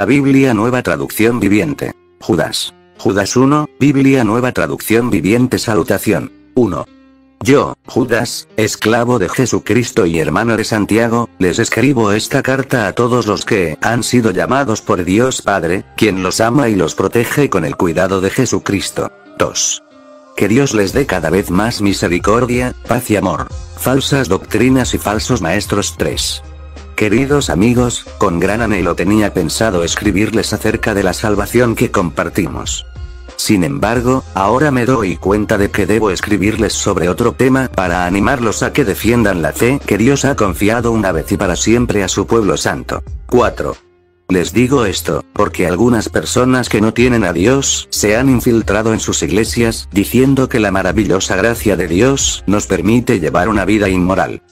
La Biblia Nueva Traducción Viviente. Judas. Judas 1, Biblia Nueva Traducción Viviente Salutación. 1. Yo, Judas, esclavo de Jesucristo y hermano de Santiago, les escribo esta carta a todos los que han sido llamados por Dios Padre, quien los ama y los protege con el cuidado de Jesucristo. 2. Que Dios les dé cada vez más misericordia, paz y amor. Falsas doctrinas y falsos maestros 3. Queridos amigos, con gran anhelo tenía pensado escribirles acerca de la salvación que compartimos. Sin embargo, ahora me doy cuenta de que debo escribirles sobre otro tema para animarlos a que defiendan la fe que Dios ha confiado una vez y para siempre a su pueblo santo. 4. Les digo esto, porque algunas personas que no tienen a Dios se han infiltrado en sus iglesias, diciendo que la maravillosa gracia de Dios nos permite llevar una vida inmoral.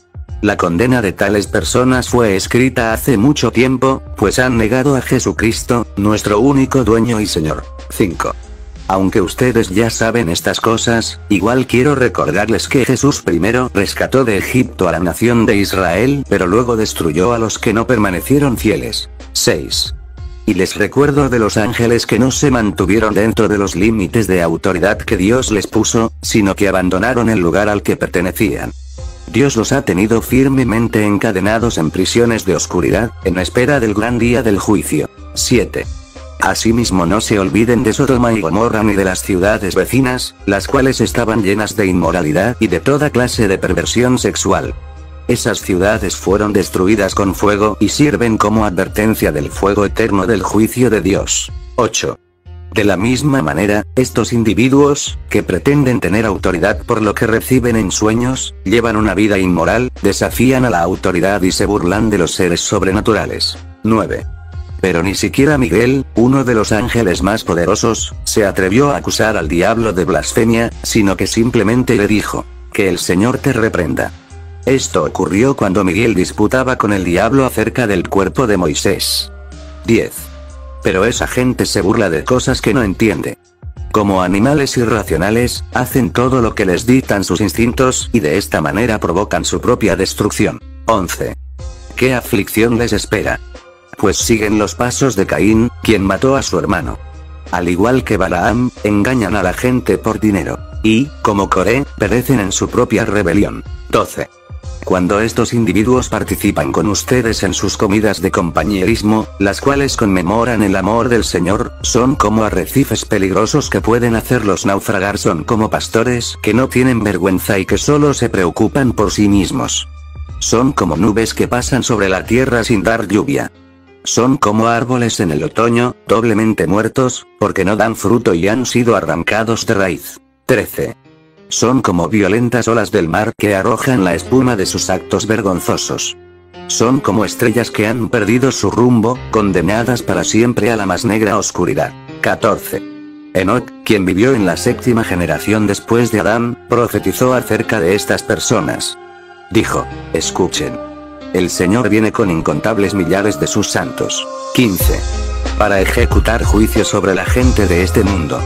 La condena de tales personas fue escrita hace mucho tiempo, pues han negado a Jesucristo, nuestro único dueño y Señor. 5. Aunque ustedes ya saben estas cosas, igual quiero recordarles que Jesús primero rescató de Egipto a la nación de Israel, pero luego destruyó a los que no permanecieron fieles. 6. Y les recuerdo de los ángeles que no se mantuvieron dentro de los límites de autoridad que Dios les puso, sino que abandonaron el lugar al que pertenecían. Dios los ha tenido firmemente encadenados en prisiones de oscuridad, en espera del gran día del juicio. 7. Asimismo no se olviden de Sodoma y Gomorra ni de las ciudades vecinas, las cuales estaban llenas de inmoralidad y de toda clase de perversión sexual. Esas ciudades fueron destruidas con fuego y sirven como advertencia del fuego eterno del juicio de Dios. 8. De la misma manera, estos individuos, que pretenden tener autoridad por lo que reciben en sueños, llevan una vida inmoral, desafían a la autoridad y se burlan de los seres sobrenaturales. 9. Pero ni siquiera Miguel, uno de los ángeles más poderosos, se atrevió a acusar al diablo de blasfemia, sino que simplemente le dijo, que el Señor te reprenda. Esto ocurrió cuando Miguel disputaba con el diablo acerca del cuerpo de Moisés. 10. Pero esa gente se burla de cosas que no entiende. Como animales irracionales, hacen todo lo que les dictan sus instintos y de esta manera provocan su propia destrucción. 11. ¿Qué aflicción les espera? pues siguen los pasos de Caín, quien mató a su hermano. Al igual que Balaam, engañan a la gente por dinero. Y, como Coré, perecen en su propia rebelión. 12. Cuando estos individuos participan con ustedes en sus comidas de compañerismo, las cuales conmemoran el amor del Señor, son como arrecifes peligrosos que pueden hacerlos naufragar, son como pastores que no tienen vergüenza y que solo se preocupan por sí mismos. Son como nubes que pasan sobre la tierra sin dar lluvia. Son como árboles en el otoño, doblemente muertos, porque no dan fruto y han sido arrancados de raíz. 13. Son como violentas olas del mar que arrojan la espuma de sus actos vergonzosos. Son como estrellas que han perdido su rumbo, condenadas para siempre a la más negra oscuridad. 14. Enoch, quien vivió en la séptima generación después de Adán, profetizó acerca de estas personas. Dijo, escuchen. El Señor viene con incontables millares de sus santos. 15. Para ejecutar juicio sobre la gente de este mundo.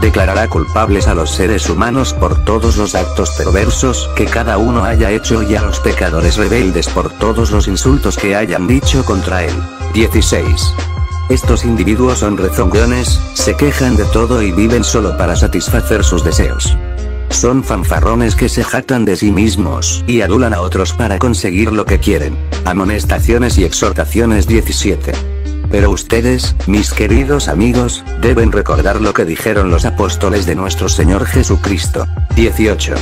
Declarará culpables a los seres humanos por todos los actos perversos que cada uno haya hecho y a los pecadores rebeldes por todos los insultos que hayan dicho contra él. 16. Estos individuos son rezongones, se quejan de todo y viven solo para satisfacer sus deseos. Son fanfarrones que se jactan de sí mismos y adulan a otros para conseguir lo que quieren. Amonestaciones y exhortaciones 17. Pero ustedes, mis queridos amigos, deben recordar lo que dijeron los apóstoles de nuestro Señor Jesucristo. 18.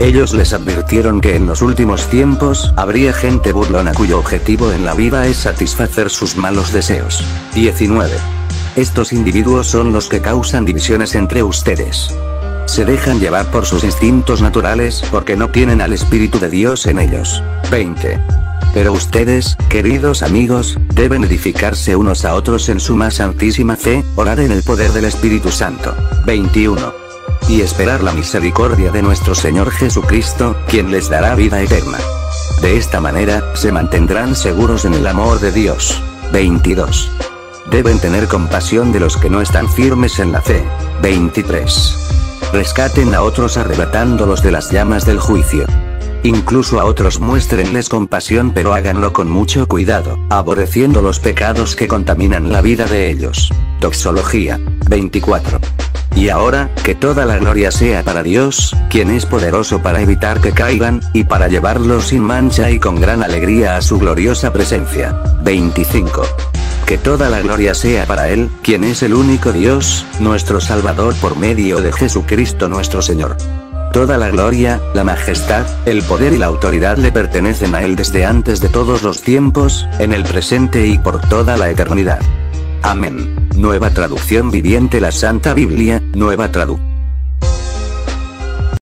Ellos les advirtieron que en los últimos tiempos habría gente burlona cuyo objetivo en la vida es satisfacer sus malos deseos. 19. Estos individuos son los que causan divisiones entre ustedes se dejan llevar por sus instintos naturales porque no tienen al Espíritu de Dios en ellos. 20. Pero ustedes, queridos amigos, deben edificarse unos a otros en su más santísima fe, orar en el poder del Espíritu Santo. 21. Y esperar la misericordia de nuestro Señor Jesucristo, quien les dará vida eterna. De esta manera, se mantendrán seguros en el amor de Dios. 22. Deben tener compasión de los que no están firmes en la fe. 23 rescaten a otros arrebatándolos de las llamas del juicio. Incluso a otros muéstrenles compasión pero háganlo con mucho cuidado, aborreciendo los pecados que contaminan la vida de ellos. Doxología. 24. Y ahora, que toda la gloria sea para Dios, quien es poderoso para evitar que caigan, y para llevarlos sin mancha y con gran alegría a su gloriosa presencia. 25. Que toda la gloria sea para Él, quien es el único Dios, nuestro Salvador por medio de Jesucristo nuestro Señor. Toda la gloria, la majestad, el poder y la autoridad le pertenecen a Él desde antes de todos los tiempos, en el presente y por toda la eternidad. Amén. Nueva traducción viviente La Santa Biblia, nueva traducción